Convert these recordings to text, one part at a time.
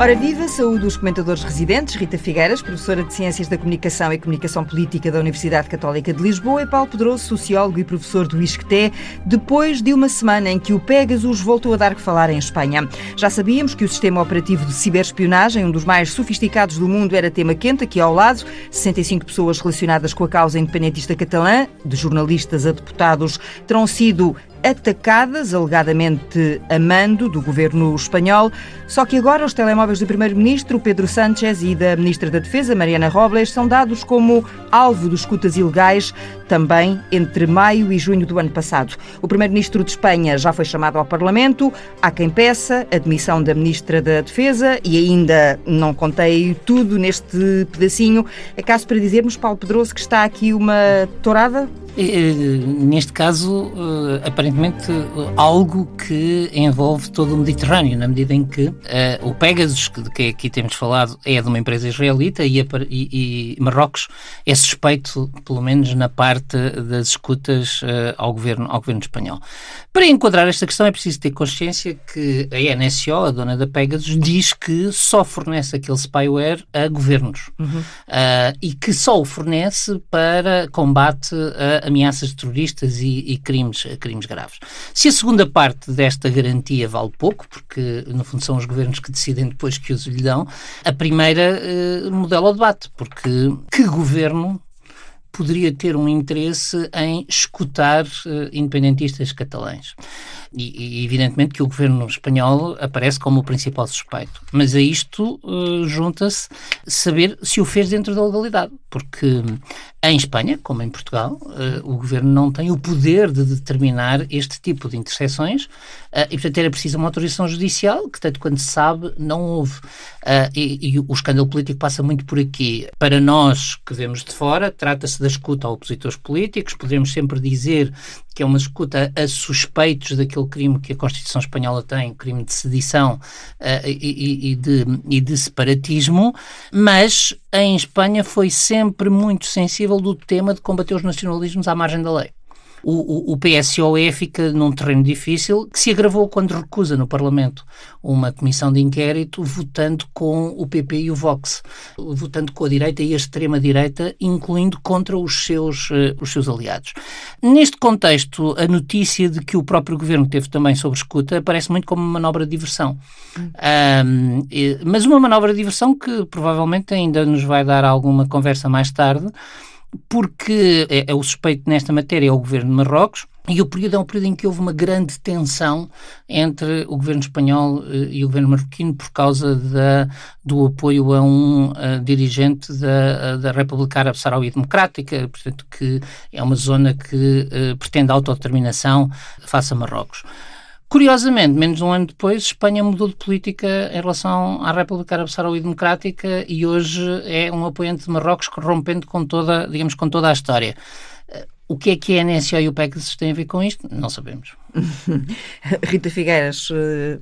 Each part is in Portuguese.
Ora viva, saúde os comentadores residentes, Rita Figueiras, professora de Ciências da Comunicação e Comunicação Política da Universidade Católica de Lisboa, e Paulo Pedroso, sociólogo e professor do ISCTE, depois de uma semana em que o Pegasus voltou a dar que falar em Espanha. Já sabíamos que o sistema operativo de ciberespionagem, um dos mais sofisticados do mundo, era tema quente aqui ao lado. 65 pessoas relacionadas com a causa independentista catalã, de jornalistas a deputados, terão sido atacadas, alegadamente a mando do governo espanhol. Só que agora os telemóveis do primeiro-ministro Pedro Sánchez e da ministra da Defesa Mariana Robles são dados como alvo dos escutas ilegais também entre maio e junho do ano passado. O primeiro-ministro de Espanha já foi chamado ao Parlamento. Há quem peça a demissão da ministra da Defesa e ainda não contei tudo neste pedacinho. É caso para dizermos, Paulo Pedroso, que está aqui uma tourada Neste caso, eh, aparentemente, algo que envolve todo o Mediterrâneo, na medida em que uh, o Pegasus, que, que aqui temos falado, é de uma empresa israelita e, e, e, Marrocos é suspeito, pelo menos na parte das escutas uh, ao, governo, ao governo espanhol. Para enquadrar esta questão é preciso ter consciência que a NSO, a dona da Pegasus, diz que só fornece aquele spyware a governos uhum. uh, e que só o fornece para combate a ameaças terroristas e, e, crimes, crimes graves. Se a segunda parte desta garantia vale pouco, porque no fundo são os governos que decidem depois que os lhe dão, a primeira uh, modela o debate, porque que governo poderia ter um interesse em escutar uh, independentistas catalães? E, e, evidentemente que o governo espanhol aparece como o principal suspeito. Mas a isto uh, junta-se saber se o fez dentro da legalidade, porque em Espanha, como em Portugal, uh, o governo não tem o poder de determinar este tipo de interseções e, portanto, era preciso uma autorização judicial que, tanto quanto se sabe, não houve. Uh, e, e, o escândalo político passa muito por aqui. Para nós que vemos de fora, trata-se da escuta a opositores políticos, podemos sempre dizer que é uma escuta a suspeitos daquele crime que a Constituição Espanhola tem, crime de sedição e, e, de, e de separatismo, mas em Espanha foi sempre muito sensível do tema de combater os nacionalismos à margem da lei. O, o, PSOE fica num terreno difícil que se agravou quando recusa no Parlamento uma comissão de inquérito votando com o PP e o Vox, votando com a direita e a extrema-direita, incluindo contra os seus, uh, os seus aliados. Neste contexto, a notícia de que o próprio governo teve também sobre escuta parece muito como uma manobra de diversão. Um, mas uma manobra de diversão que provavelmente ainda nos vai dar alguma conversa mais tarde porque é, é o suspeito nesta matéria é o governo de Marrocos, e o período é um período em que houve uma grande tensão entre o governo espanhol uh, e o governo marroquino por causa da, do apoio a um uh, dirigente da, da República Árabe Saharaui Democrática, portanto, que é uma zona que pretende autodeterminação face a Marrocos. Curiosamente, menos de um ano depois, Espanha mudou de política em relação à República Árabe Saharaui Democrática e hoje é um apoiante de Marrocos rompendo com toda, digamos, com toda a história. O que é que a NSO e o PECS têm a ver com isto? Não sabemos. Rita Figueiras, eh,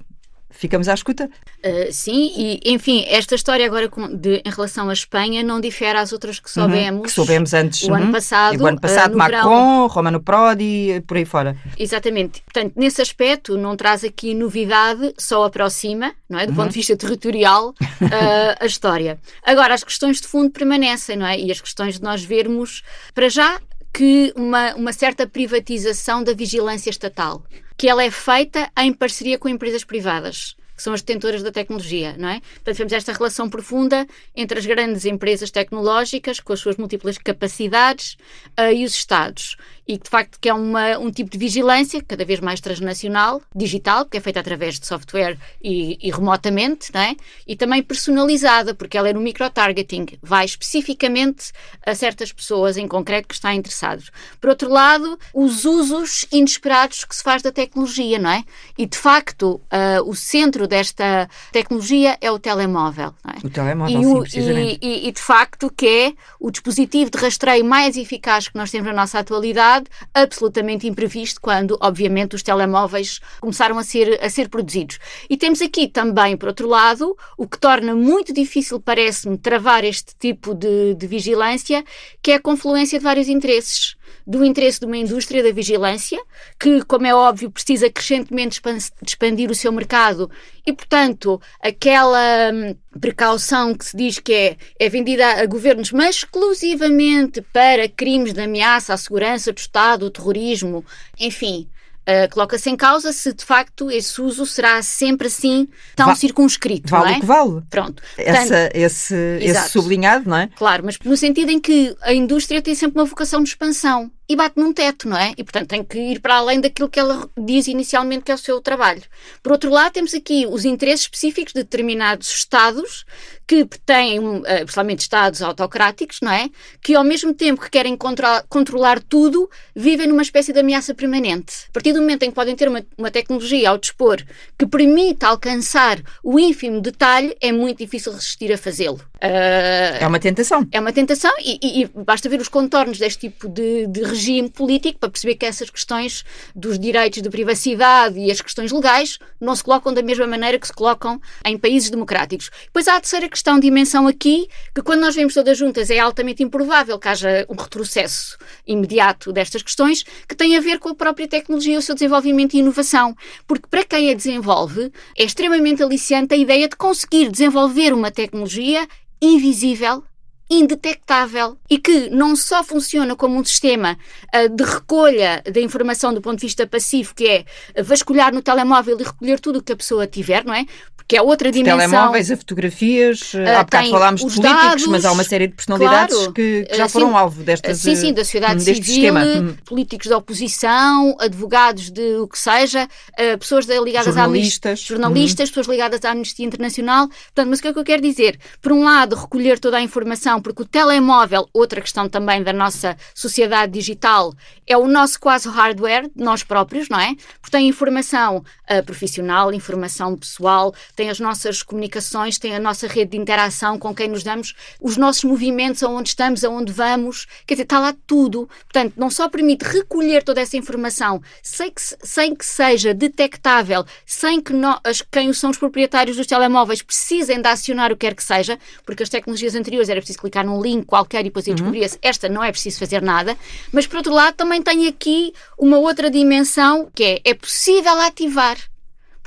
Ficamos à escuta? Uh, sim, e enfim, esta história agora com, de, em relação à Espanha não difere às outras que soubemos. Uhum, que soubemos antes. O uhum. ano passado. O ano passado, uh, Macron, verão. Romano Prodi, por aí fora. Exatamente. Portanto, nesse aspecto, não traz aqui novidade, só aproxima, não é? Do uhum. ponto de vista territorial, uh, a história. Agora, as questões de fundo permanecem, não é? E as questões de nós vermos, para já, que uma, uma certa privatização da vigilância estatal que ela é feita em parceria com empresas privadas que são as detentoras da tecnologia, não é? Portanto, temos esta relação profunda entre as grandes empresas tecnológicas, com as suas múltiplas capacidades, uh, e os Estados e de facto que é uma, um tipo de vigilância cada vez mais transnacional, digital, que é feita através de software e, e remotamente, não é? e também personalizada, porque ela é no micro-targeting, vai especificamente a certas pessoas em concreto que estão interessados. Por outro lado, os usos inesperados que se faz da tecnologia, não é? E de facto, uh, o centro desta tecnologia é o telemóvel. É? O telemóvel, e, sim, precisamente. E, e, e de facto que é o dispositivo de rastreio mais eficaz que nós temos na nossa atualidade absolutamente imprevisto quando, obviamente, os telemóveis começaram a ser, a ser produzidos. E temos aqui também, por outro lado, o que torna muito difícil, parece-me, travar este tipo de, de vigilância, que é a confluência de vários interesses. Do interesse de uma indústria da vigilância, que, como é óbvio, precisa crescentemente expandir o seu mercado e, portanto, aquela hum, precaução que se diz que é, é vendida a governos, mas exclusivamente para crimes de ameaça à segurança do Estado, o terrorismo, enfim. Uh, coloca-se em causa se de facto esse uso será sempre assim tão Va circunscrito. Vale é? o que vale. Pronto. Essa, esse, esse sublinhado, não é? Claro, mas no sentido em que a indústria tem sempre uma vocação de expansão e bate num teto, não é? E, portanto, tem que ir para além daquilo que ela diz inicialmente que é o seu trabalho. Por outro lado, temos aqui os interesses específicos de determinados Estados que têm, eh, principalmente Estados autocráticos, não é? Que, ao mesmo tempo que querem controlar, controlar tudo, vivem numa espécie de ameaça permanente. A partir do momento em que podem ter uma, uma tecnologia ao dispor que permita alcançar o ínfimo detalhe, é muito difícil resistir a fazê-lo. Uh, é uma tentação. É uma tentação e, e, e, basta ver os contornos deste tipo de, de regime político para perceber que essas questões dos direitos de privacidade e as questões legais não se colocam da mesma maneira que se colocam em países democráticos. Depois há a terceira questão, dimensão aqui, que quando nós vemos todas juntas é altamente improvável que haja um retrocesso imediato destas questões, que tem a ver com a própria tecnologia, o seu desenvolvimento e inovação. Porque para quem a desenvolve, é extremamente aliciante a ideia de conseguir desenvolver uma tecnologia invisível indetectável e que não só funciona como um sistema uh, de recolha da informação do ponto de vista passivo, que é vasculhar no telemóvel e recolher tudo o que a pessoa tiver, não é? Que é outra dimensão. Telemóveis, a fotografias, uh, há bocado falámos de políticos, dados, mas há uma série de personalidades claro, que, que, já foram sim, alvo destas Sim, sim, da sociedade civil, esquema. políticos da oposição, advogados de o que seja, uh, pessoas ligadas jornalistas. à jornalistas, hum. pessoas ligadas à Amnistia Internacional. Portanto, mas o que é que eu quero dizer? Por um lado, recolher toda a informação, porque o telemóvel, outra questão também da nossa sociedade digital, é o nosso quase hardware, nós próprios, não é? Porque tem informação uh, profissional, informação pessoal, tem as nossas comunicações, tem a nossa rede de interação com quem nos damos, os nossos movimentos, aonde estamos, aonde vamos, quer dizer, está lá tudo. Portanto, não só permite recolher toda essa informação sem que, sem que seja detectável, sem que nós, quem são os proprietários dos telemóveis precisem de acionar o que quer que seja, porque as tecnologias anteriores era preciso clicar num link qualquer e depois uhum. descobria-se, esta não é preciso fazer nada, mas por outro lado também tem aqui uma outra dimensão que é, é possível ativar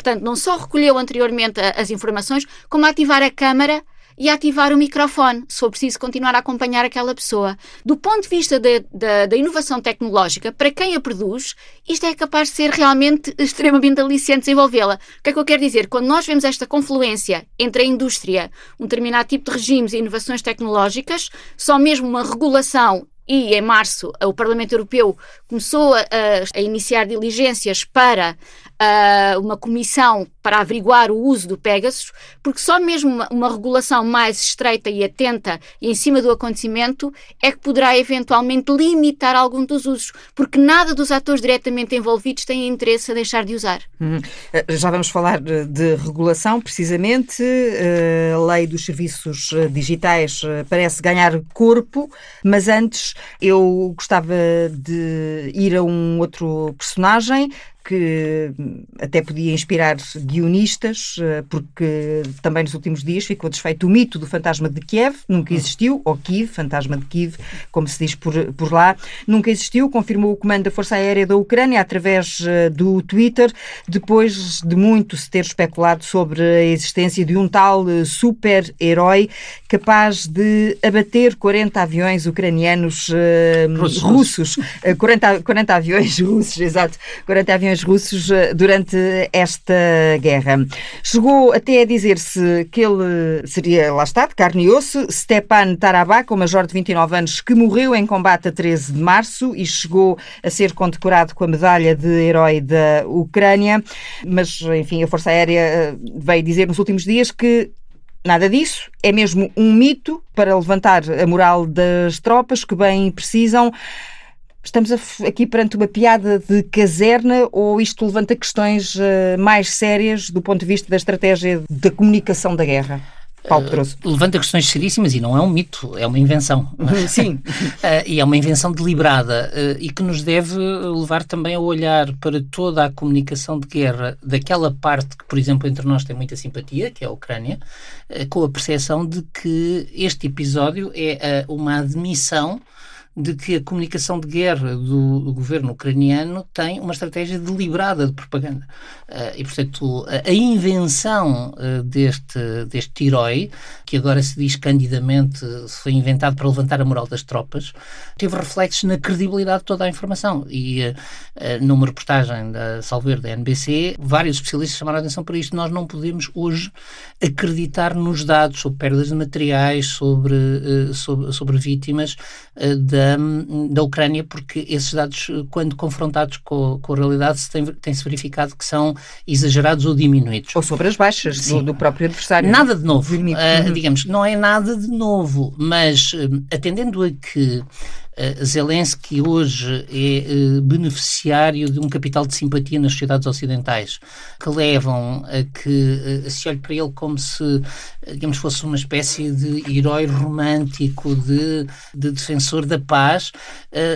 Portanto, não só recolheu anteriormente as informações, como ativar a câmara e ativar o microfone, se for preciso continuar a acompanhar aquela pessoa. Do ponto de vista da inovação tecnológica, para quem a produz, isto é capaz de ser realmente extremamente aliciante desenvolvê-la. O que é que eu quero dizer? Quando nós vemos esta confluência entre a indústria, um determinado tipo de regimes e inovações tecnológicas, só mesmo uma regulação e em março o Parlamento Europeu começou a, a, iniciar diligências para uh, uma comissão para averiguar o uso do Pegasus, porque só mesmo uma, uma, regulação mais estreita e atenta em cima do acontecimento é que poderá eventualmente limitar algum dos usos, porque nada dos atores diretamente envolvidos tem interesse a deixar de usar. Hum. Já vamos falar de, de regulação, precisamente. Uh, a lei dos serviços eh, digitais parece ganhar corpo, mas antes eu gostava de ir a um outro personagem que até podia inspirar guionistas, eh, porque também nos últimos dias ficou desfeito o mito do fantasma de Kiev, nunca existiu, ou Kiev, fantasma de Kiev, como se diz por, por lá, nunca existiu, confirmou o comando da Força Aérea da Ucrânia através eh, do Twitter, depois de muito se ter especulado sobre a existência de um tal eh, super-herói capaz de abater 40 aviões ucranianos russos, russos. 40, 40 aviões russos, exato, 40 aviões russos eh, durante esta guerra. Chegou até a dizer-se que ele seria, lá está, de carne e osso, Stepan Tarabak, um major de 29 anos que morreu em combate a 13 de março e chegou a ser condecorado com a medalha de herói da Ucrânia. Mas, enfim, a Força Aérea eh, veio dizer nos últimos dias que Nada disso, é mesmo um mito para levantar a moral das tropas que bem precisam. Estamos aqui perante uma piada de caserna ou isto levanta questões uh, mais sérias do ponto de vista da estratégia da comunicação da guerra? Paulo Pedroso. Uh, levanta questões seríssimas e não é um mito, é uma invenção. Sim. uh, e é uma invenção deliberada uh, e que nos deve levar também a olhar para toda a comunicação de guerra daquela parte que, por exemplo, entre nós tem muita simpatia, que é a Ucrânia, com a percepção de que este episódio é uma admissão de que a comunicação de guerra do governo ucraniano tem uma estratégia deliberada de propaganda. Uh, e, portanto, a, a invenção uh, deste, deste herói, que agora se diz candidamente foi inventado para levantar a moral das tropas, teve reflexos na credibilidade de toda a informação. E uh, numa reportagem da Salver da NBC, vários especialistas chamaram a atenção para isto. Nós não podemos hoje acreditar nos dados sobre perdas de materiais, sobre, sobre, sobre vítimas da, da Ucrânia, porque esses dados, quando confrontados com, com a realidade, tem-se tem verificado que são exagerados ou diminuídos. Ou sobre as baixas do, do, próprio adversário. Nada de novo. Uh, digamos, não é nada de novo, mas uh, atendendo a que Zelensky hoje é uh, beneficiário de um capital de simpatia nas sociedades ocidentais que levam a que uh, se olhe para ele como se, digamos, fosse uma espécie de herói romântico, de, de defensor da paz.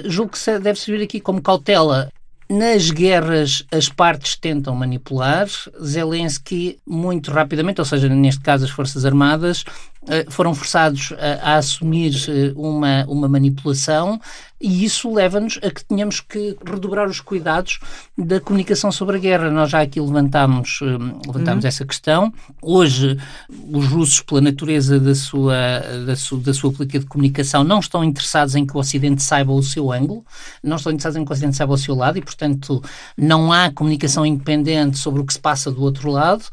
julgo que deve servir aqui como cautela nas guerras, as partes tentam manipular. Zelensky, muito rapidamente, ou seja, neste caso, as Forças Armadas, eh, foram forçados a, a assumir eh, uma, uma manipulação e isso leva-nos a que tenhamos que redobrar os cuidados da comunicação sobre a guerra. Nós já aqui levantámos, eh, levantámos uhum. essa questão. Hoje, os russos, pela natureza da sua, da, su, da sua política de comunicação, não estão interessados em que o Ocidente saiba o seu ângulo, não estão interessados em que o Ocidente saiba o seu lado e, portanto, não há comunicação independente sobre o que se passa do outro lado,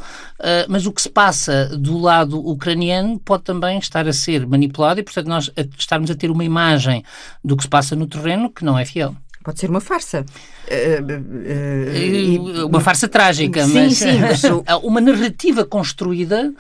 mas o que se passa do lado ucraniano pode pode também estar a ser manipulado e, portanto, nós estarmos a ter uma imagem do que se passa no terreno que não é fiel. Pode ser uma farsa. Uh, uh, uma farsa trágica, sim, mas, sim, mas uma narrativa construída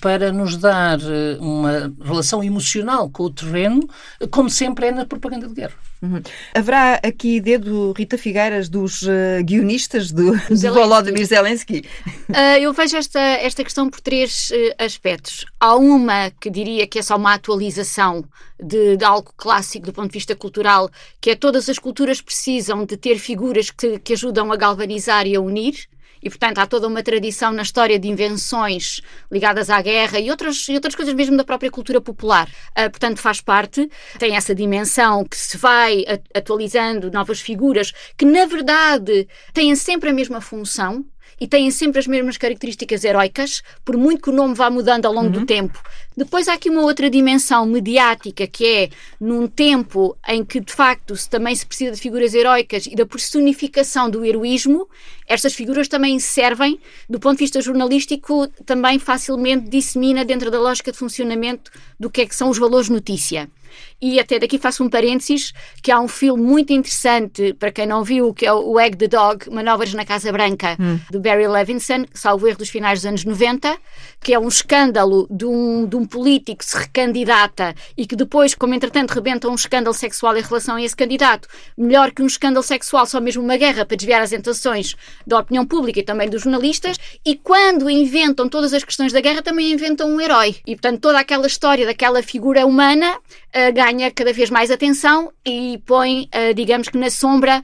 para nos dar uma relação emocional com o terreno, como sempre é na propaganda de guerra. Uhum. Haverá aqui dedo, Rita Figueiras, dos uh, guionistas do, do Volodymyr Zelensky? Uh, eu vejo esta, esta questão por três uh, aspectos. Há uma que diria que é só uma atualização de, de, algo clássico do ponto de vista cultural, que é todas as culturas precisam de ter figuras que, que ajudam a galvanizar e a unir. E, portanto, há toda uma tradição na história de invenções ligadas à guerra e outras, e outras coisas mesmo da própria cultura popular. Uh, portanto, faz parte, tem essa dimensão que se vai atualizando novas figuras que, na verdade, têm sempre a mesma função, e têm sempre as mesmas características heroicas, por muito que o nome vá mudando ao longo uhum. do tempo. Depois há aqui uma outra dimensão mediática, que é num tempo em que, de facto, se, também se precisa de figuras heroicas e da personificação do heroísmo, estas figuras também servem, do ponto de vista jornalístico, também facilmente dissemina dentro da lógica de funcionamento do que é que são os valores notícia. E até daqui faço um parênteses, que há um filme muito interessante, para quem não viu, que é o Egg the Dog, Manobras na Casa Branca, hum. de Barry Levinson, salvo erro dos finais dos anos 90, que é um escândalo de um, de um político que se recandidata e que depois, como entretanto rebenta um escândalo sexual em relação a esse candidato, melhor que um escândalo sexual, só mesmo uma guerra para desviar as atenções da opinião pública e também dos jornalistas, e quando inventam todas as questões da guerra, também inventam um herói. E, portanto, toda aquela história daquela figura humana uh, ganha cada vez mais atenção e põe, uh, digamos que na sombra,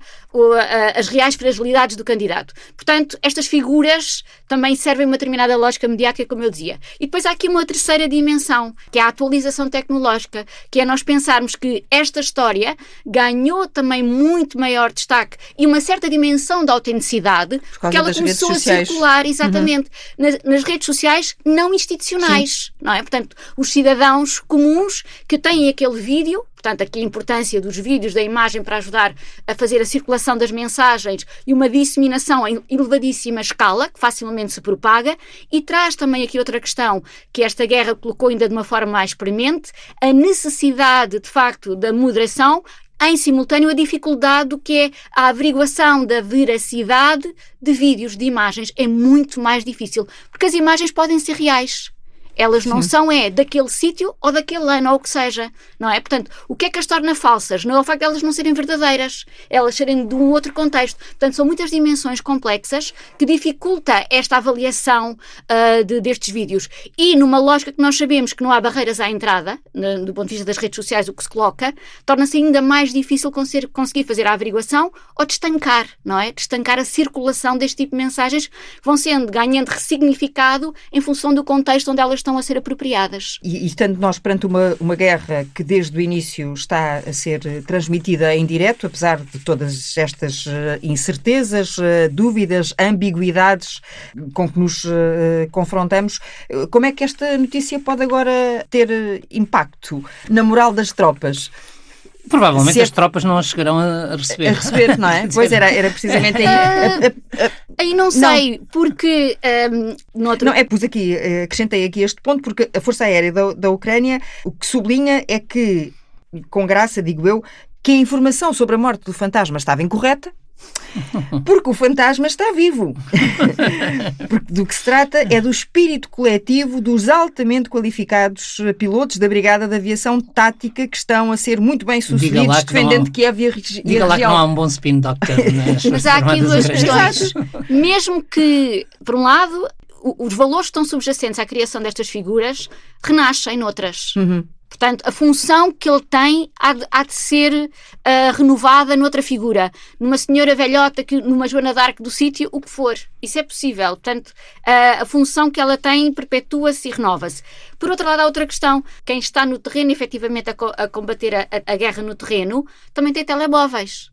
as reais fragilidades do candidato. Portanto, estas figuras também servem uma determinada lógica mediática, como eu dizia. E depois há aqui uma terceira dimensão, que é a atualização tecnológica, que é nós pensarmos que esta história ganhou também muito maior destaque e uma certa dimensão de autenticidade, porque ela começou a circular, exatamente, uhum. nas, nas, redes sociais não institucionais, Sim. não é? Portanto, os cidadãos comuns que têm aquele vídeo Portanto, aqui a importância dos vídeos, da imagem para ajudar a fazer a circulação das mensagens e uma disseminação em elevadíssima escala, que facilmente se propaga, e traz também aqui outra questão que esta guerra colocou ainda de uma forma mais premente, a necessidade, de facto, da moderação em simultâneo a dificuldade do que é a averiguação da veracidade de vídeos, de imagens. É muito mais difícil, porque as imagens podem ser reais. Elas não Sim. são é daquele sítio ou daquele ano ou o que seja, não é? Portanto, o que é que as torna falsas? Não é o facto de elas não serem verdadeiras, elas serem de um outro contexto. Portanto, são muitas dimensões complexas que dificulta esta avaliação uh, de, destes vídeos. E numa lógica que nós sabemos que não há barreiras à entrada, no, do ponto de vista das redes sociais, o que se coloca, torna-se ainda mais difícil conseguir fazer a averiguação ou destancar, não é? Destancar a circulação deste tipo de mensagens que vão sendo, ganhando ressignificado em função do contexto onde elas estão estão a ser apropriadas. E, e estando nós perante uma, uma guerra que desde o início está a ser transmitida em direto, apesar de todas estas eh, incertezas, eh, dúvidas, ambiguidades com que nos confrontamos, como é que esta notícia pode agora ter impacto na moral das tropas? Provavelmente é... as tropas não as chegarão a receber. A receber, não é? pois era, era precisamente aí. Uh, aí não sei, não. porque. Um, noutro... Não, é, pus aqui, eh, acrescentei aqui este ponto, porque a Força Aérea da, da Ucrânia o que sublinha é que, com graça, digo eu, que a informação sobre a morte do fantasma estava incorreta, porque o fantasma está vivo. Porque do que se trata é do espírito coletivo dos altamente qualificados pilotos da Brigada de Aviação Tática que estão a ser muito bem sucedidos defendendo que Kiev e a, região. Diga lá que não há um bom spin doctor. Mas há aqui duas questões. Mesmo que, por um lado, os valores que estão subjacentes à criação destas figuras renascem noutras. Uhum. Portanto, a função que ele tem há de, há de ser uh, renovada noutra figura. Numa senhora velhota, que, numa Joana d'Arc do sítio, o que for. Isso é possível. Portanto, uh, a função que ela tem perpetua-se e renova-se. Por outro lado, há outra questão. Quem está no terreno, efetivamente, a, co a combater a, a guerra no terreno, também tem telemóveis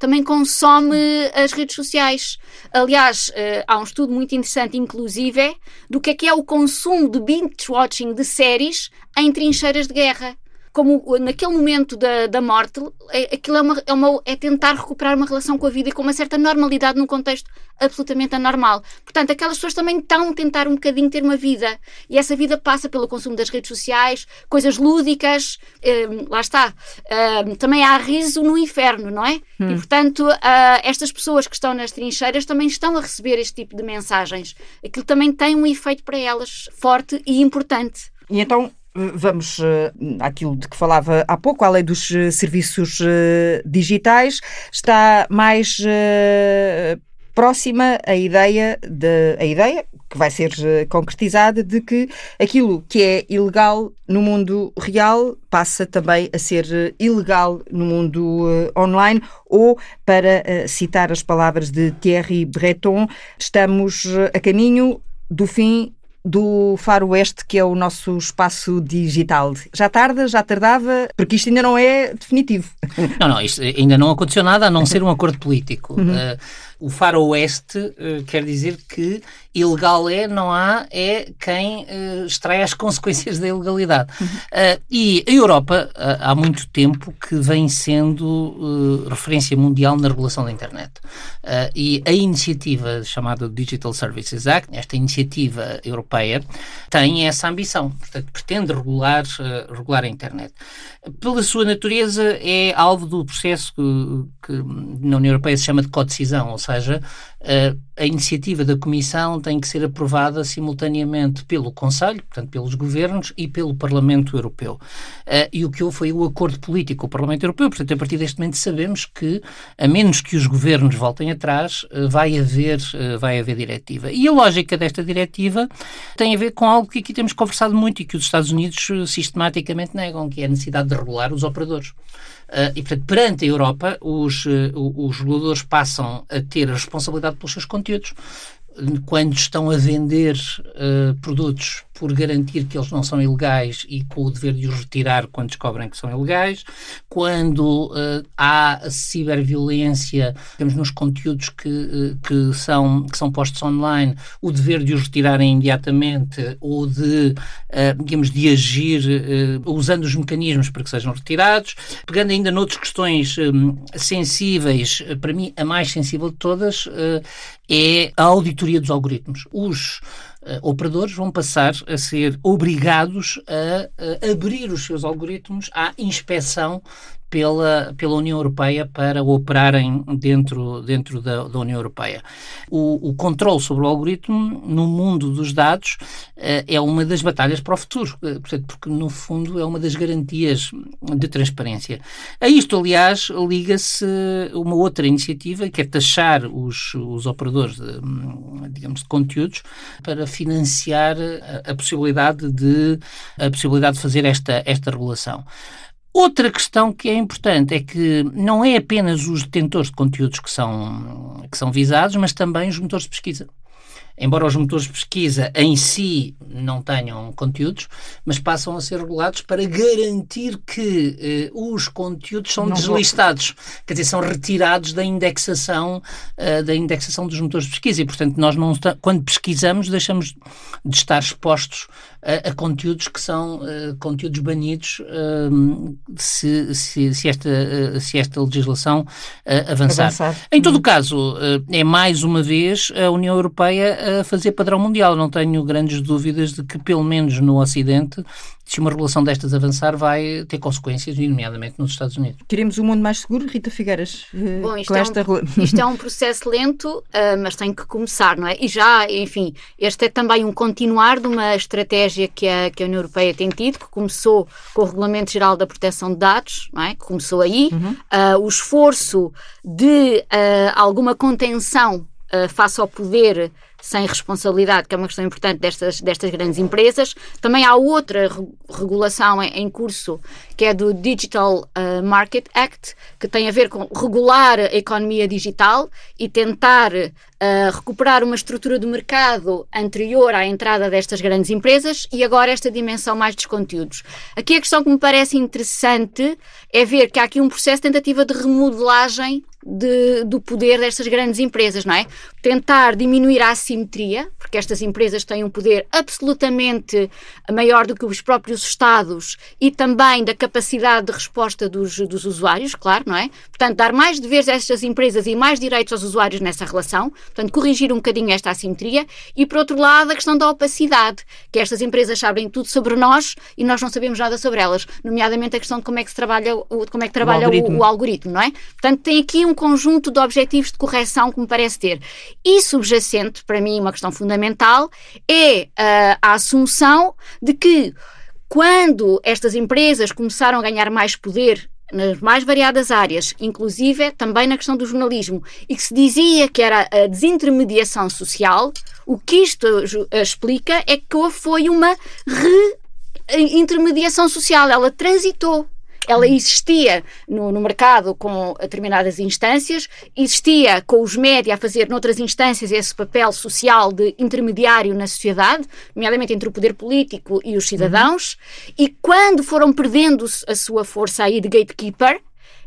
também consome as redes sociais. Aliás, eh, há um estudo muito interessante, inclusive, do que é que é o consumo de binge-watching de séries em trincheiras de guerra como naquele momento da, da morte, é, aquilo é, uma, é, uma, é tentar recuperar uma relação com a vida e com uma certa normalidade num contexto absolutamente anormal. Portanto, aquelas pessoas também estão a tentar um bocadinho ter uma vida. E essa vida passa pelo consumo das redes sociais, coisas lúdicas, um, lá está. Um, também há riso no inferno, não é? Hum. E, portanto, uh, estas pessoas que estão nas trincheiras também estão a receber este tipo de mensagens. Aquilo também tem um efeito para elas forte e importante. E então, Vamos uh, àquilo de que falava há pouco, a lei dos uh, serviços uh, digitais, está mais próxima a ideia, de, a ideia que vai ser concretizada de que aquilo que é ilegal no mundo real passa também a ser ilegal no mundo online. Ou, para citar as palavras de Thierry Breton, estamos a caminho do fim do Faroeste, que é o nosso espaço digital. Já tarda, já tardava, porque isto ainda não é definitivo. Não, não, isto ainda não aconteceu nada a não ser um acordo político. Uhum. Uh, o faroeste uh, quer dizer que ilegal é, não há, é quem uh, extrai as consequências da ilegalidade. Uhum. Uh, e a Europa, há muito tempo que vem sendo referência mundial na regulação da internet. e a iniciativa chamada Digital Services Act, esta iniciativa europeia, tem essa ambição. Portanto, pretende regular, regular a internet. Pela sua natureza, é alvo do processo que, que na União Europeia se chama de co-decisão, ou seja, a iniciativa da Comissão tem que ser aprovada simultaneamente pelo Conselho, portanto, pelos governos e pelo Parlamento Europeu. Uh, e o que houve foi o acordo político com o Parlamento Europeu, portanto, a partir deste momento sabemos que, a menos que os governos voltem atrás, uh, vai, haver, uh, vai haver diretiva. E a lógica desta diretiva tem a ver com algo que aqui temos conversado muito e que os Estados Unidos sistematicamente negam, que é a necessidade de regular os operadores. Uh, e, portanto, perante a Europa, os, uh, os reguladores passam a ter a responsabilidade pelos seus conteúdos quando estão a vender uh, produtos por garantir que eles não são ilegais e com o dever de os retirar quando descobrem que são ilegais, quando uh, há ciberviolência, temos nos conteúdos que, uh, que, são, que são postos online, o dever de os retirarem imediatamente ou de, digamos, de agir usando os mecanismos para que sejam retirados. Pegando ainda noutras questões sensíveis, para mim a mais sensível de todas é a auditoria dos algoritmos. Os uh, operadores vão passar a ser obrigados a, a abrir os seus algoritmos à inspeção pela, pela União Europeia para operarem dentro, dentro da, da União Europeia. O, o controle sobre o algoritmo no mundo dos dados uh, é uma das batalhas para o futuro, portanto, porque no fundo é uma das garantias de transparência. A isto, aliás, liga-se uma outra iniciativa que é taxar os, os operadores de, digamos, de conteúdos para financiar a, a possibilidade de a possibilidade de fazer esta, esta regulação. Outra questão que é importante é que não é apenas os detentores de conteúdos que são, que são visados, mas também os motores de pesquisa. Embora os motores de pesquisa em si não tenham conteúdos, mas passam a ser regulados para garantir que uh, os conteúdos são não deslistados, vou... quer dizer, são retirados da indexação, uh, da indexação dos motores de pesquisa e, portanto, nós não quando pesquisamos deixamos de estar expostos a, a conteúdos que são uh, conteúdos banidos uh, se, se, se, esta, se esta legislação avançar. avançar. Em todo o caso, é mais uma vez a União Europeia a fazer padrão mundial. Não tenho grandes dúvidas de que, pelo menos no Ocidente, se uma regulação destas avançar, vai ter consequências, nomeadamente nos Estados Unidos. Queremos um mundo mais seguro, Rita Figueiras? Bom, isto, é, esta... um, isto é um processo lento, mas tem que começar, não é? E já, enfim, este é também um continuar de uma estratégia que a, que a União Europeia tem tido, que começou com o Regulamento Geral da Proteção de Dados, não é? que começou aí, uhum. uh, o esforço de uh, alguma contenção uh, face ao poder sem responsabilidade, que é uma questão importante destas, destas grandes empresas. Também há outra regulação em, em curso, que é do Digital uh, Market Act, que tem a ver com regular a economia digital e tentar uh, recuperar uma estrutura do mercado anterior à entrada destas grandes empresas e agora esta dimensão mais dos conteúdos. Aqui a questão que me parece interessante é ver que há aqui um processo de tentativa de remodelagem de, do poder destas grandes empresas, não é? Tentar diminuir a assimetria, porque estas empresas têm um poder absolutamente maior do que os próprios Estados e também da capacidade de resposta dos, dos usuários, claro, não é? Portanto, dar mais deveres a estas empresas e mais direitos aos usuários nessa relação, portanto, corrigir um bocadinho esta assimetria e, por outro lado, a questão da opacidade, que estas empresas sabem tudo sobre nós e nós não sabemos nada sobre elas, nomeadamente a questão de como é que se trabalha, como é que trabalha o algoritmo, o, o algoritmo não é? Portanto, tem aqui um um conjunto de objetivos de correção que me parece ter. E subjacente, para mim, uma questão fundamental, é uh, a assunção de que quando estas empresas começaram a ganhar mais poder nas mais variadas áreas, inclusive também na questão do jornalismo, e que se dizia que era a desintermediação social, o que isto explica é que foi uma reintermediação social, ela transitou ela existia no, no, mercado com determinadas instâncias, existia com os média a fazer noutras instâncias esse papel social de intermediário na sociedade, nomeadamente entre o poder político e os cidadãos, uhum. e quando foram perdendo a sua força aí de gatekeeper,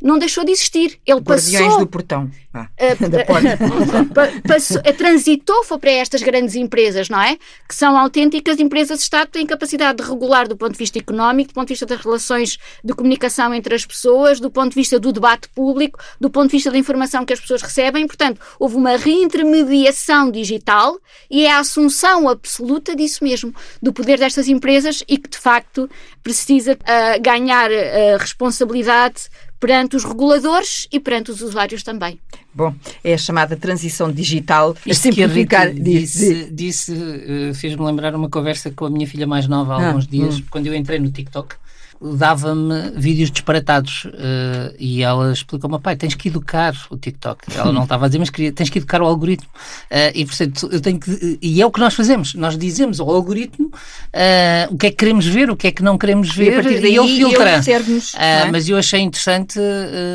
não deixou de existir. Ele Guardiões passou. do portão. Ah, uh, passou, transitou foi para estas grandes empresas, não é? Que são autênticas empresas de Estado, têm capacidade de regular do ponto de vista económico, do ponto de vista das relações de comunicação entre as pessoas, do ponto de vista do debate público, do ponto de vista da informação que as pessoas recebem. Portanto, houve uma reintermediação digital e é a assunção absoluta disso mesmo, do poder destas empresas e que, de facto, precisa uh, ganhar uh, responsabilidade perante os reguladores e perante os usuários também. Bom, é a chamada transição digital. a simplificar. Disse, disse uh, fez-me lembrar uma conversa com a minha filha mais nova há ah, alguns dias, hum. quando eu entrei no TikTok dava-me vídeos disparatados uh, e ela explicou-me, pai, tens que educar o TikTok. Ela não estava a dizer, mas queria, tens que educar o algoritmo. Uh, e, portanto, eu tenho que... E é o que nós fazemos. Nós dizemos ao algoritmo uh, o que é que queremos ver, o que é que não queremos ver e, a partir daí, e ele filtra. é? Mas eu achei interessante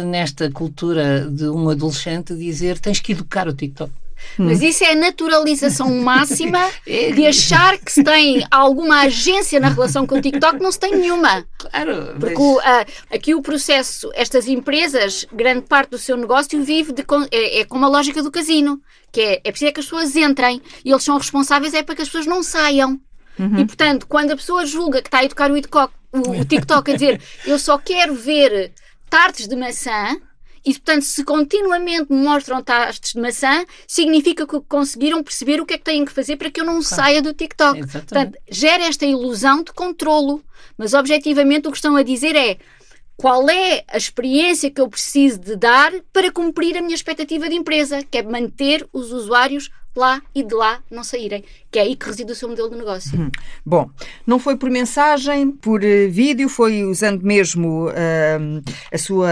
nesta cultura de um adolescente dizer, tens que educar o TikTok. Mas isso é a naturalização máxima é. de achar que se tem alguma agência na relação com o TikTok, não se tem nenhuma. Claro. Porque mas... o, uh, aqui o processo, estas empresas, grande parte do seu negócio vive de, é, é como a lógica do casino, que é, é preciso que as pessoas entrem e eles são responsáveis é para que as pessoas não saiam. Uhum. E portanto, quando a pessoa julga que está a educar o TikTok, o, o TikTok a dizer eu só quero ver tartes de maçã, e, portanto, se continuamente mostram tastes de maçã, significa que conseguiram perceber o que é que têm que fazer para que eu não claro. saia do TikTok. Exatamente. Portanto, gera esta ilusão de controlo. Mas, objetivamente, o que estão a dizer é qual é a experiência que eu preciso de dar para cumprir a minha expectativa de empresa, que é manter os usuários lá e de lá não saírem, que é aí que reside o seu modelo de negócio. Hum. Bom, não foi por mensagem, por uh, vídeo, foi usando mesmo uh, a sua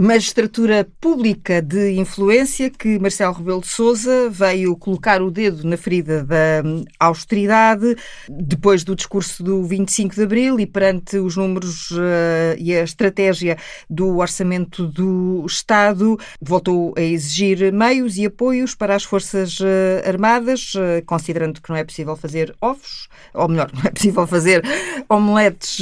magistratura pública de influência que Marcelo Rebelo de Sousa veio colocar o dedo na ferida da austeridade depois do discurso do 25 de Abril e perante os números uh, e a estratégia do orçamento do Estado, voltou a exigir meios e apoios para as Forças uh, Armadas, uh, considerando que não é possível fazer ovos, ou melhor, não é possível fazer omeletes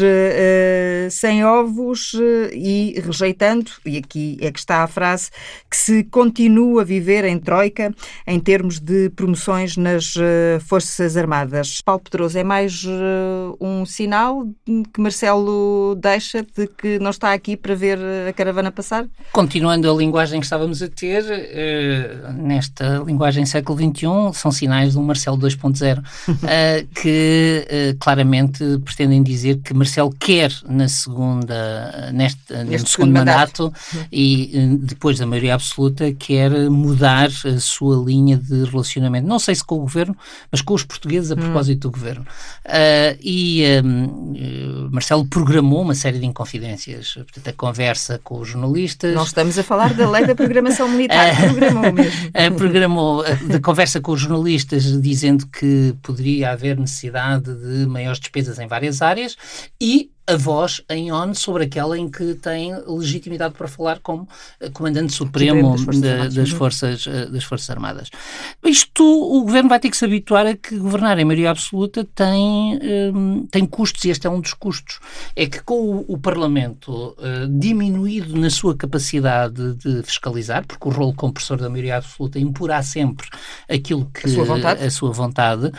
sem ovos e rejeitando, e aqui é que está a frase, que se continua a viver em troika em termos de promoções nas uh, Forças Armadas. Paulo Pedroso, é mais uh, um sinal que Marcelo deixa de que não está aqui para ver a caravana passar? Continuando a linguagem que estávamos a ter, uh, nesta linguagem século XXI, são sinais de um Marcelo 2.0, que claramente pretendem dizer que Marcelo quer na segunda, neste, neste segundo mandato, mandato e depois da maioria absoluta quer mudar a sua linha de relacionamento. Não sei se com o governo, mas com os portugueses a hum. propósito hum. do governo. Uh, e um, Marcelo programou uma série de inconfidências. Portanto, a conversa com os jornalistas. Não estamos a falar da lei da programação militar, programou mesmo. Uh, programou da conversa com os jornalistas dizendo que poderia haver necessidade de maiores despesas em várias áreas e a voz em ONU sobre aquela em que tem legitimidade para falar como eh, Comandante Supremo das Forças, de, das, forças eh, das Forças Armadas. Isto, o Governo vai ter que se habituar a que governar em maioria absoluta tem, um, tem custos, e este é um dos custos. É que com o, o Parlamento uh, diminuído na sua capacidade de fiscalizar, porque o rolo compressor da maioria absoluta imporá sempre aquilo que... A sua vontade. A sua vontade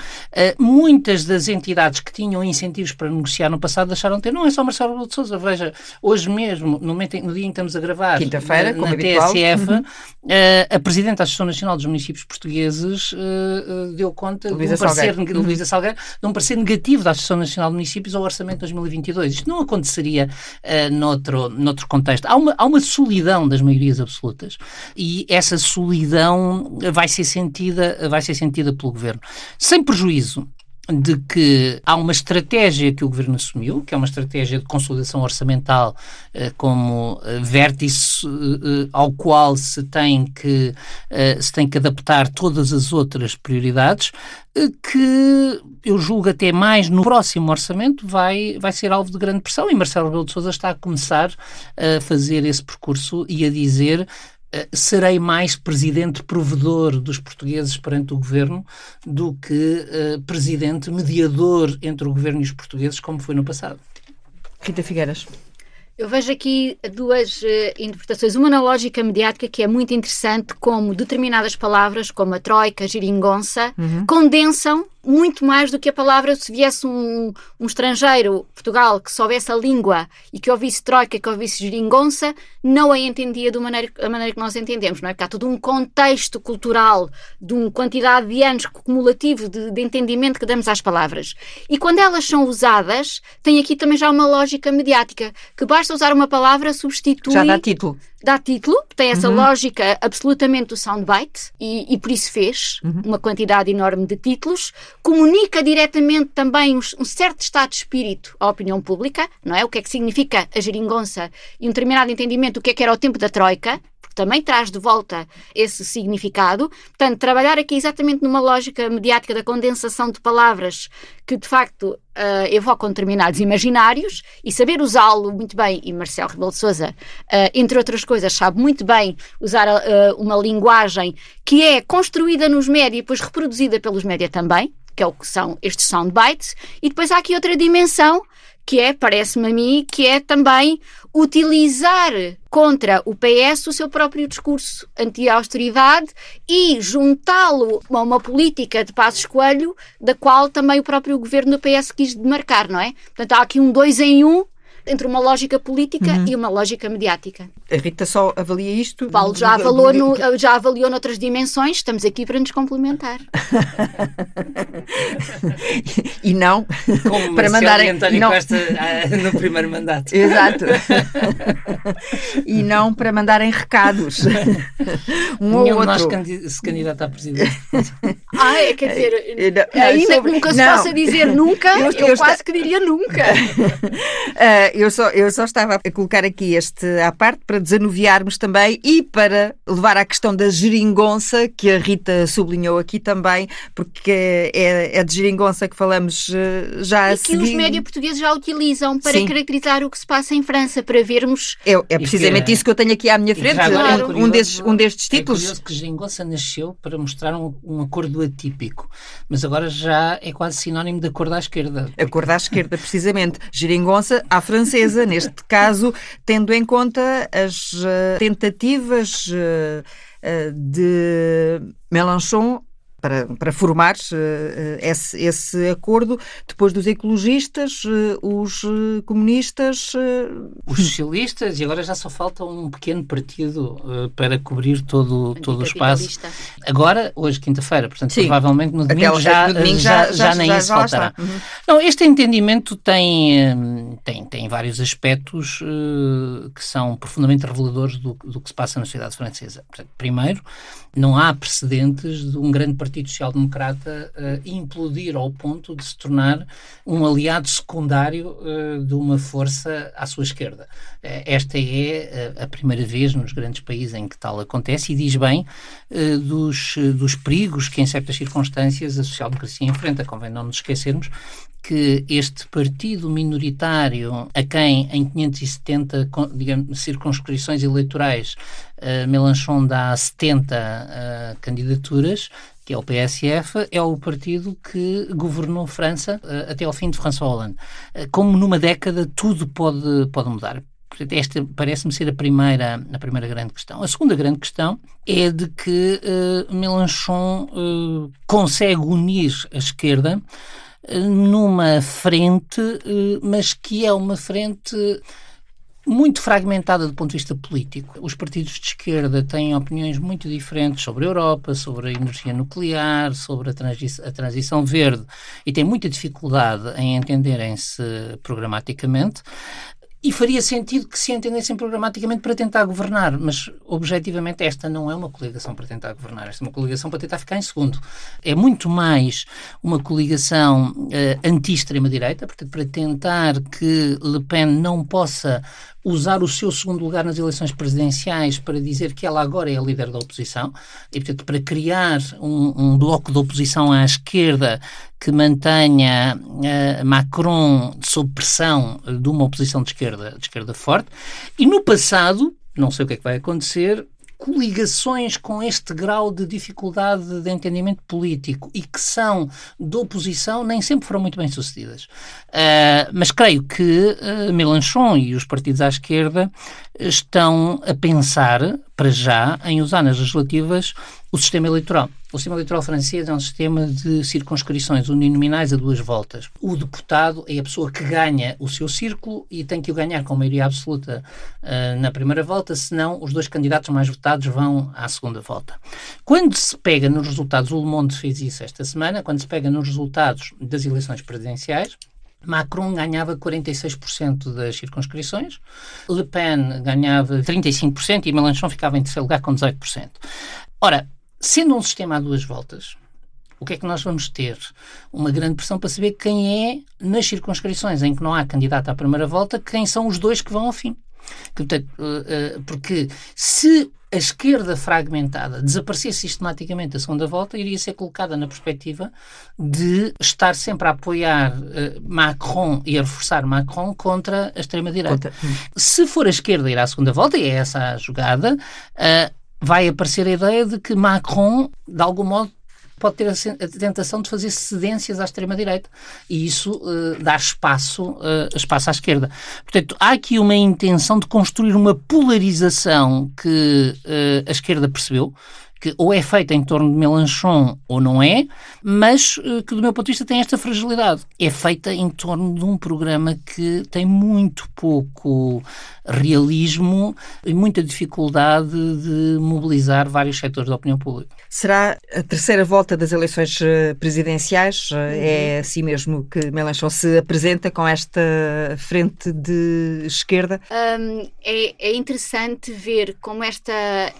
muitas das entidades que tinham incentivos para negociar no passado deixaram de ter não é só Marcelo Rebelo de Sousa, veja, hoje mesmo, no, momento, no dia em que estamos a gravar, quinta-feira, na, na TSF, uhum. uh, a Presidente da Associação Nacional dos Municípios Portugueses uh, uh, deu conta Luísa de um parecer, Salgueiro. Luísa Salgueiro, de um parecer negativo da Associação Nacional de Municípios ao Orçamento de 2022. Isto não aconteceria uh, noutro, noutro contexto. Há uma, há uma solidão das maiorias absolutas e essa solidão vai ser sentida, vai ser sentida pelo Governo. Sem prejuízo de que há uma estratégia que o governo assumiu, que é uma estratégia de consolidação orçamental eh, como eh, vértice eh, ao qual se tem que se tem que adaptar todas as outras prioridades, que eu julgo até mais no próximo orçamento vai, vai ser alvo de grande pressão. E Marcelo Rebelo de Sousa está a começar a fazer esse percurso e a dizer serei mais presidente provedor dos portugueses perante o governo do que uh, presidente mediador entre o governo e os portugueses, como foi no passado. Rita Figueiras. Eu vejo aqui duas uh, interpretações. Uma na lógica mediática, que é muito interessante, como determinadas palavras, como a troika, a geringonça, uhum. condensam muito mais do que a palavra se viesse um, um, estrangeiro, Portugal, que soubesse a língua e que ouvisse troika, que ouvisse geringonça, não a entendia da maneira, a maneira que nós entendemos, não é? Porque há todo um contexto cultural, de uma quantidade de anos cumulativo de, de entendimento que damos às palavras. E quando elas são usadas, tem aqui também já uma lógica mediática, que basta usar uma palavra, substitui... Já dá título dá título, tem essa uhum. lógica absolutamente do soundbite e, e por isso fez uhum. uma quantidade enorme de títulos, comunica diretamente também um, certo estado de espírito à opinião pública, não é? O que é que significa a geringonça e um determinado entendimento do que é que era o tempo da Troika, porque também traz de volta esse significado. Portanto, trabalhar aqui exatamente numa lógica mediática da condensação de palavras que de facto uh, evocam determinados imaginários e saber usá-lo muito bem. E Marcelo Rebelo de Souza, uh, entre outras coisas, sabe muito bem usar uh, uma linguagem que é construída nos média e depois reproduzida pelos média também, que é o que são estes soundbites. E depois há aqui outra dimensão que é, parece-me a mim, que é também utilizar contra o PS o seu próprio discurso anti-austeridade e juntá-lo a uma política de Passos Coelho, da qual também o próprio governo do PS quis demarcar, não é? Portanto, há aqui um dois em um entre uma lógica política uhum. e uma lógica mediática. A Rita só avalia isto. Paulo já avaliou, no, já avaliou noutras dimensões, estamos aqui para nos complementar. e não Como para mandar António não... Costa ah, no primeiro mandato. Exato. e não para mandarem recados. Um Nenhum ou outro. nós se candidata a presidente. Ah, é, quer dizer, não, ainda sobre... que nunca se não. possa dizer nunca, eu, eu, eu quase está... que diria nunca. Uh, eu só, eu só estava a colocar aqui este à parte para desanuviarmos também e para levar à questão da geringonça, que a Rita sublinhou aqui também, porque é, é de geringonça que falamos eh, já e a que seguir. os média portugueses já utilizam para Sim. caracterizar o que se passa em França, para vermos É, é precisamente que- isso que eu tenho aqui à minha frente, é um, curioso- destes, um destes É títulos. curioso que Geringonça nasceu para mostrar um, um acordo atípico, mas agora já é quase sinónimo de acordo à esquerda. A cor da esquerda, precisamente. Geringonça à francesa, neste caso, tendo em conta as eh, tentativas eh, de Mélenchon para, para formar eh, eh, esse, esse acordo, depois dos ecologistas, eh, os comunistas. Os socialistas, e agora já só falta um pequeno partido para cobrir todo, todo o espaço. Agora, hoje, quinta-feira, portanto, Sim. provavelmente no domingo, já, no domingo já, já, nem já- isso já lá faltará. está. Uhum. Não, este entendimento tem, hum, tem, tem vários aspectos eh, que são profundamente reveladores do, do que se passa na sociedade francesa. Portanto, primeiro, não há precedentes de um grande partido social-democrata eh, implodir ao ponto de se tornar um aliado secundário eh, de uma força à sua esquerda. Eh, esta é a primeira vez nos grandes países em que tal acontece e diz bem dos, dos perigos que, em certas circunstâncias, a social-democracia enfrenta. Convém não nos esquecermos que este partido minoritário, a quem em 570 con- digamos, circunscrições eleitorais uh, Mélenchon dá 70 uh, candidaturas, que é o PSF, é o partido que governou França uh, até ao fim de François Hollande. Como numa década tudo pode, pode mudar. Esta parece-me ser a primeira, a primeira grande questão. A segunda grande questão é de que Mélenchon uh, consegue unir a esquerda numa frente, eh, mas que é uma frente muito fragmentada do ponto de vista político. Os partidos de esquerda têm opiniões muito diferentes sobre a Europa, sobre a energia nuclear, sobre a, transi a transição verde e têm muita dificuldade em entenderem-se programaticamente. E faria sentido que se entendessem programaticamente para tentar governar, mas objetivamente esta não é uma coligação para tentar governar, esta é uma coligação para tentar ficar em segundo. É muito mais uma coligação uh, anti-extrema-direita, portanto, para tentar que Le Pen não possa usar o seu segundo lugar nas eleições presidenciais para dizer que ela agora é a líder da oposição e, portanto, para criar um, um bloco de oposição à esquerda que mantenha uh, Macron sob pressão de uma oposição de esquerda, de esquerda forte. E no passado, não sei o que é que vai acontecer, coligações com este grau de dificuldade de entendimento político e que são de oposição nem sempre foram muito bem sucedidas. Uh, mas creio que uh, Mélenchon e os partidos à esquerda estão a pensar, para já, em usar nas legislativas o sistema eleitoral. O sistema eleitoral francês é um sistema de circunscrições uninominais a duas voltas. O deputado é a pessoa que ganha o seu círculo e tem que o ganhar com maioria absoluta uh, na primeira volta, senão os dois candidatos mais votados vão à segunda volta. Quando se pega nos resultados, o Le Monde fez isso esta semana, quando se pega nos resultados das eleições presidenciais, Macron ganhava 46% das circunscrições, Le Pen ganhava 35% e Mélenchon ficava em terceiro lugar com 18%. Ora, sendo um sistema a duas voltas, o que é que nós vamos ter? Uma grande pressão para saber quem é, nas circunscrições em que não há candidato à primeira volta, quem são os dois que vão ao fim. Porque se a esquerda fragmentada desaparecesse sistematicamente a segunda volta, iria ser colocada na perspectiva de estar sempre a apoiar uh, Macron e a reforçar Macron contra a extrema-direita. Se for a esquerda ir à segunda volta, e é essa a jogada, vai aparecer a ideia de que Macron, de algum modo, pode ter a tentação de fazer cedências à extrema-direita e isso uh, dá espaço, uh, espaço à esquerda. Portanto, há aqui uma intenção de construir uma polarização que uh, a esquerda percebeu, que ou é feita em torno de Mélenchon ou não é, mas que do meu ponto de vista tem esta fragilidade. É feita em torno de um programa que tem muito pouco realismo e muita dificuldade de mobilizar vários setores da opinião pública. Será a terceira volta das eleições presidenciais? Uhum. É assim mesmo que Mélenchon se apresenta com esta frente de esquerda? Um, é, é, interessante ver como esta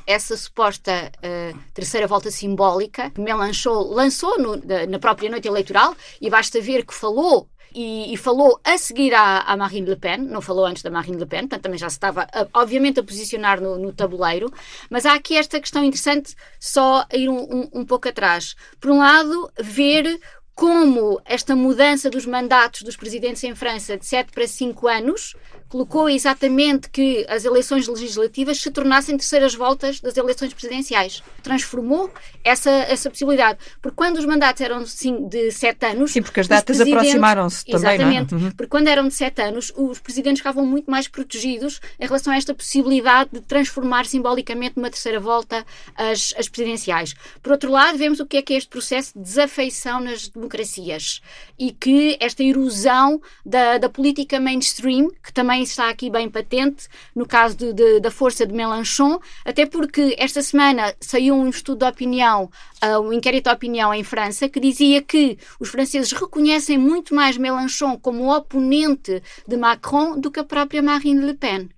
essa suposta uh, terceira volta simbólica que Mélenchon lançou no, na própria noite eleitoral e basta ver que falou e, e, falou a seguir à, à, Marine Le Pen, não falou antes da Marine Le Pen, portanto também já se estava, a, obviamente, a posicionar no, no, tabuleiro, mas há aqui esta questão interessante, só a ir um, um, um pouco atrás. Por um lado, ver como esta mudança dos mandatos dos presidentes em França de 7 para 5 anos colocou exatamente que as eleições legislativas se tornassem terceiras voltas das eleições presidenciais. Transformou essa, essa possibilidade. Porque quando os mandatos eram de sete anos. Sim, porque as datas aproximaram-se também. Exatamente. Não é? uhum. Porque quando eram de sete anos, os presidentes ficavam muito mais protegidos em relação a esta possibilidade de transformar simbolicamente numa terceira volta as, as presidenciais. Por outro lado, vemos o que é que é este processo de desafeição nas democracias e que esta erosão da, da política mainstream, que também também está aqui bem patente no caso de, de, da força de Mélenchon, até porque esta semana saiu um estudo de opinião, uh, um inquérito de opinião em França, que dizia que os franceses reconhecem muito mais Mélenchon como oponente de Macron do que a própria Marine Le Pen.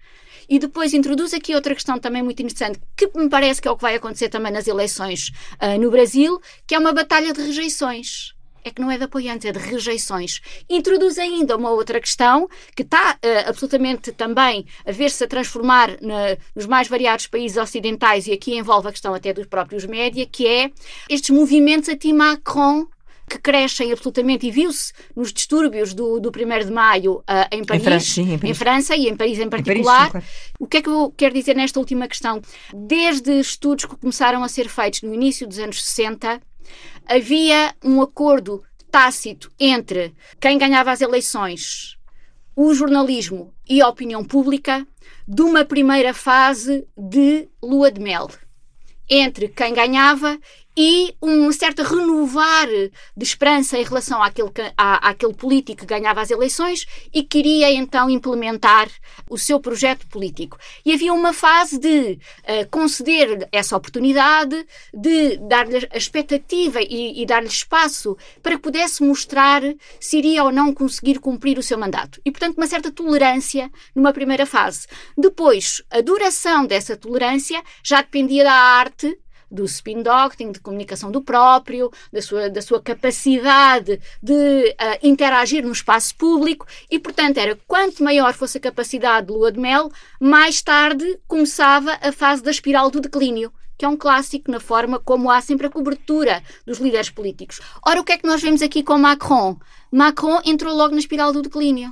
E depois introduz aqui outra questão também muito interessante, que me parece que é o que vai acontecer também nas eleições uh, no Brasil, que é uma batalha de rejeições é que não é de apoiantes, é de rejeições. Introduz ainda uma outra questão que está uh, absolutamente também a ver-se a transformar na, nos mais variados países ocidentais, e aqui envolve a questão até dos próprios média, que é estes movimentos anti-Macron que crescem absolutamente e viu-se nos distúrbios do, do 1 de maio uh, em, Paris, em, França, sim, em, Paris. em, França e em Paris em particular. Em Paris, sim, claro. O que é que eu quero dizer nesta última questão? Desde estudos que começaram a ser feitos no início dos anos 60, havia um acordo tácito entre quem ganhava as eleições, o jornalismo e a opinião pública, de uma primeira fase de lua de mel. Entre quem ganhava e um certo renovar de esperança em relação àquele, à, àquele político que ganhava as eleições e queria então implementar o seu projeto político. E havia uma fase de uh, conceder essa oportunidade, de dar-lhe a expectativa e, e dar-lhe espaço para que pudesse mostrar se iria ou não conseguir cumprir o seu mandato. E, portanto, uma certa tolerância numa primeira fase. Depois, a duração dessa tolerância já dependia da arte do spin doctoring, de comunicação do próprio, da sua, da sua capacidade de uh, interagir no espaço público e, portanto, era quanto maior fosse a capacidade de lua de mel, mais tarde começava a fase da espiral do declínio que é um clássico na forma como há sempre a cobertura dos líderes políticos. Ora, o que é que nós vemos aqui com Macron? Macron entrou logo na espiral do declínio.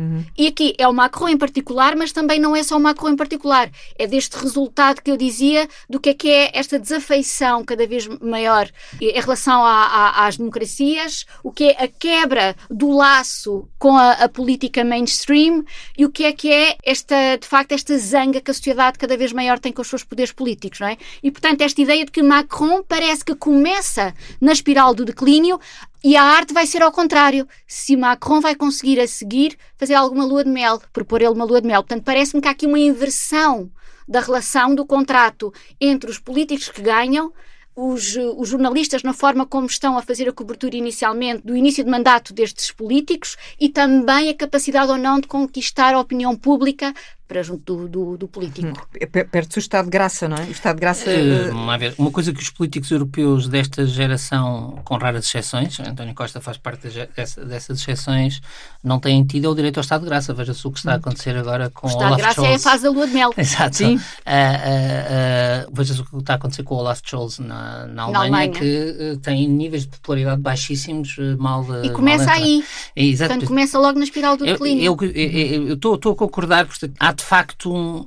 Uhum. E aqui é o Macron em particular, mas também não é só o Macron em particular. É deste resultado que eu dizia do que é que é esta desafeição cada vez maior em relação a, a, às democracias, o que é a quebra do laço com a, a, política mainstream e o que é que é esta, de facto, esta zanga que a sociedade cada vez maior tem com os seus poderes políticos, não é? E, portanto, esta ideia de que Macron parece que começa na espiral do declínio, e a arte vai ser ao contrário. Se Macron vai conseguir a seguir fazer alguma lua de mel, propor ele uma lua de mel. Portanto, parece-me que há aqui uma inversão da relação do contrato entre os políticos que ganham os, os, jornalistas na forma como estão a fazer a cobertura inicialmente do início de mandato destes políticos e também a capacidade ou não de conquistar a opinião pública para junto do, do, do político. Hum, Perde-se o Estado de Graça, não é? O Estado de Graça. Uh, uma coisa que os políticos europeus desta geração, com raras exceções, António Costa faz parte dessa, dessas exceções, não têm tido é o direito ao Estado de Graça. Veja-se o que está a acontecer agora com o Estado Olaf de Graça Scholz. é a fase da lua de mel. Exato. Sim. Uh, uh, Veja-se o que está a acontecer com o Olaf Scholz na, na, Alemanha, na Alemanha, que tem níveis de popularidade baixíssimos, mal. E começa mal aí. É, exato. Portanto, começa logo na espiral do declínio. Eu estou a concordar, porque há de facto um,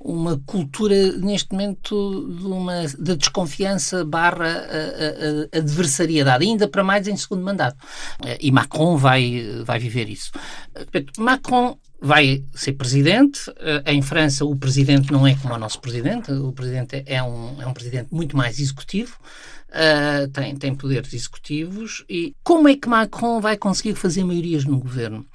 uma cultura neste momento de, uma, de desconfiança barra adversariedade, ainda para mais em segundo mandato. E Macron vai, vai viver isso. Macron vai ser presidente. Em França, o presidente não é como o nosso presidente. O presidente é um, é um presidente muito mais executivo. Uh, tem, tem poderes executivos. E como é que Macron vai conseguir fazer maiorias no governo?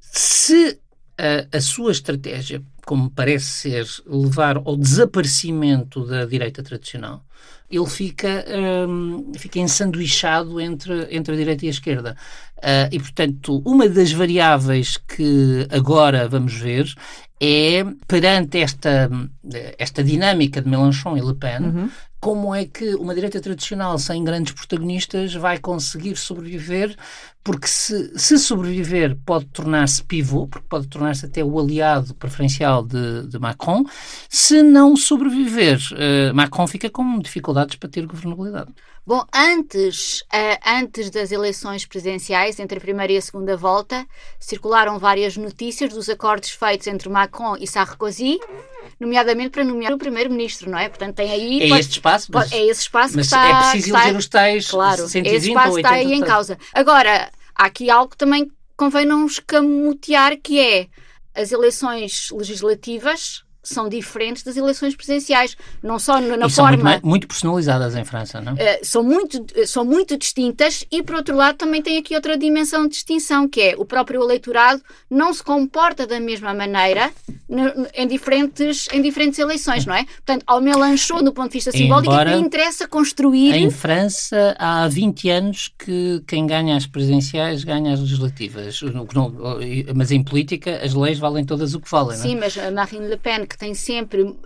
Se a, a sua estratégia como parece ser, levar ao desaparecimento da direita tradicional, ele fica, um, fica ensanduichado entre, entre a direita e a esquerda. Uh, e, portanto, uma das variáveis que agora vamos ver é, perante esta, esta dinâmica de Mélenchon e Le Pen, uhum. como é que uma direita tradicional sem grandes protagonistas vai conseguir sobreviver, porque se, se sobreviver pode tornar-se pivô, porque pode tornar-se até o aliado preferencial de, de Macron, se não sobreviver, uh, Macron fica com dificuldades para ter governabilidade. Bom, antes, uh, antes das eleições presidenciais, entre a primeira e a segunda volta, circularam várias notícias dos acordos feitos entre Macron e Sarkozy, nomeadamente para nomear o primeiro-ministro, não é? Portanto, tem aí... É pode, este espaço? Mas, é esse espaço que está... é preciso eleger os tais claro, 120 esse espaço ou 80 está aí em causa. Agora, há aqui algo que também convém não escamotear, que é as eleições legislativas são diferentes das eleições presidenciais, não só na, e forma... São muito, muito, personalizadas em França, não? Uh, são, muito, são muito distintas e, por outro lado, também tem aqui outra dimensão de distinção, que é o próprio eleitorado não se comporta da mesma maneira em diferentes, em diferentes eleições, não é? Portanto, ao Mélenchon, do ponto de vista simbólico, Embora, interessa construir... Em França, há 20 anos que quem ganha as presidenciais ganha as legislativas. Mas em política, as leis valem todas o que valem, Sim, não é? mas Marine Le Pen, que que tem sempre uh,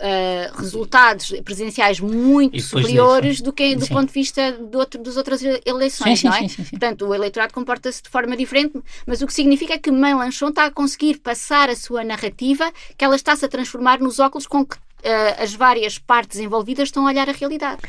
resultados presenciais muito superiores do que do sim. ponto de vista do outro, das outras eleições, sim, não é? Sim, Portanto, o eleitorado comporta-se de forma diferente, mas o que significa é que Mélenchon está a conseguir passar a sua narrativa, que ela está-se a transformar nos óculos com que as várias partes envolvidas estão a olhar a realidade.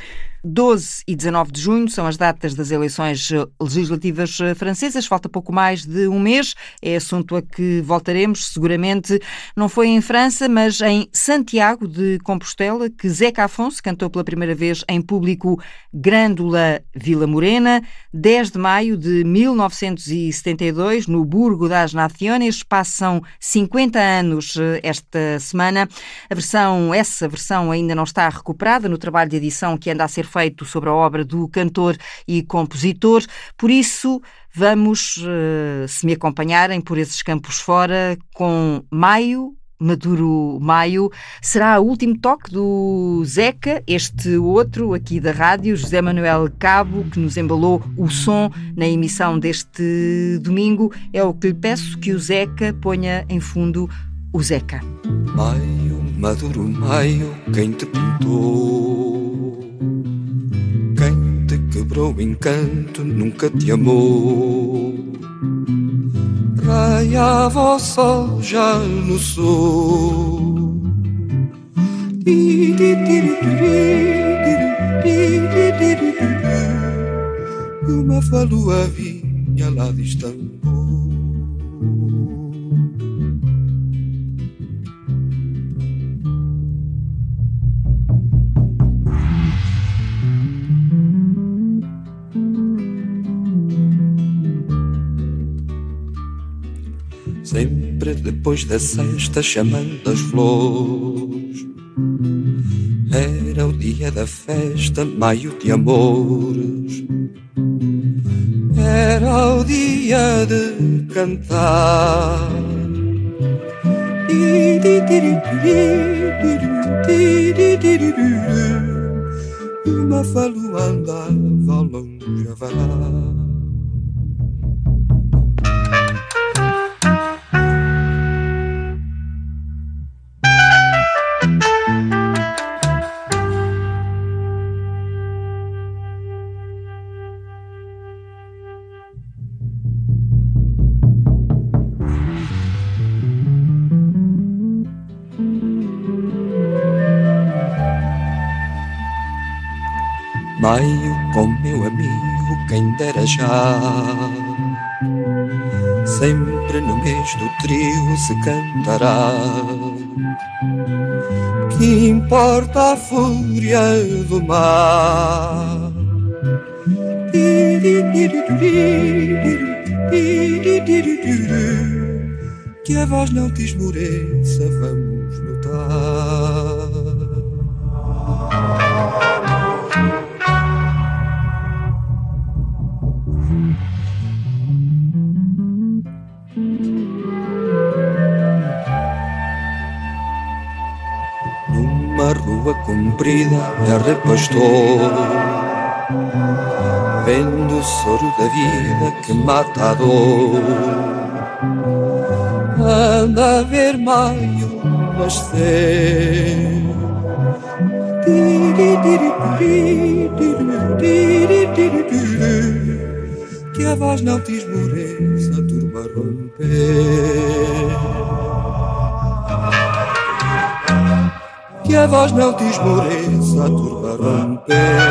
12 e 19 de junho são as datas das eleições eh, legislativas eh, francesas. Falta pouco mais de um mês. É assunto a que voltaremos, seguramente. Não foi em França, mas em Santiago de Compostela, que Zeca Afonso cantou pela primeira vez em público Grândola Vila Morena, 10 de maio de 1972, no Burgo das Naciones. Passam 50 anos esta semana. A versão essa versão ainda não está recuperada no trabalho de edição que anda a ser feito sobre a obra do cantor e compositor. Por isso, vamos, eh, se me acompanharem por esses campos fora, com Maio, Maduro Maio. Será o último toque do Zeca, este outro aqui da rádio, José Manuel Cabo, que nos embalou o som na emissão deste domingo. É o que lhe peço que o Zeca ponha em fundo o Zeca. Maio, maduro maio, quem te pintou? Quem te quebrou o encanto nunca te amou. Raiava o sol já no sol. E uma falua vinha lá distante. Depois da sexta chamando as flores. Era o dia da festa, maio de amores. Era o dia de cantar. Uma falua andava longe a varar Maio com meu amigo, quem dera já. Sempre no mês do trio se cantará. Que importa a fúria do mar? Que a voz não te esmoreça, vamos comprida, erra pastor. Vendo o soro da vida que mata a dor. Anda a ver maio nascer. Que a voz não te esmoreça, a turma romper. A voz não te esmoreça, a turma romper.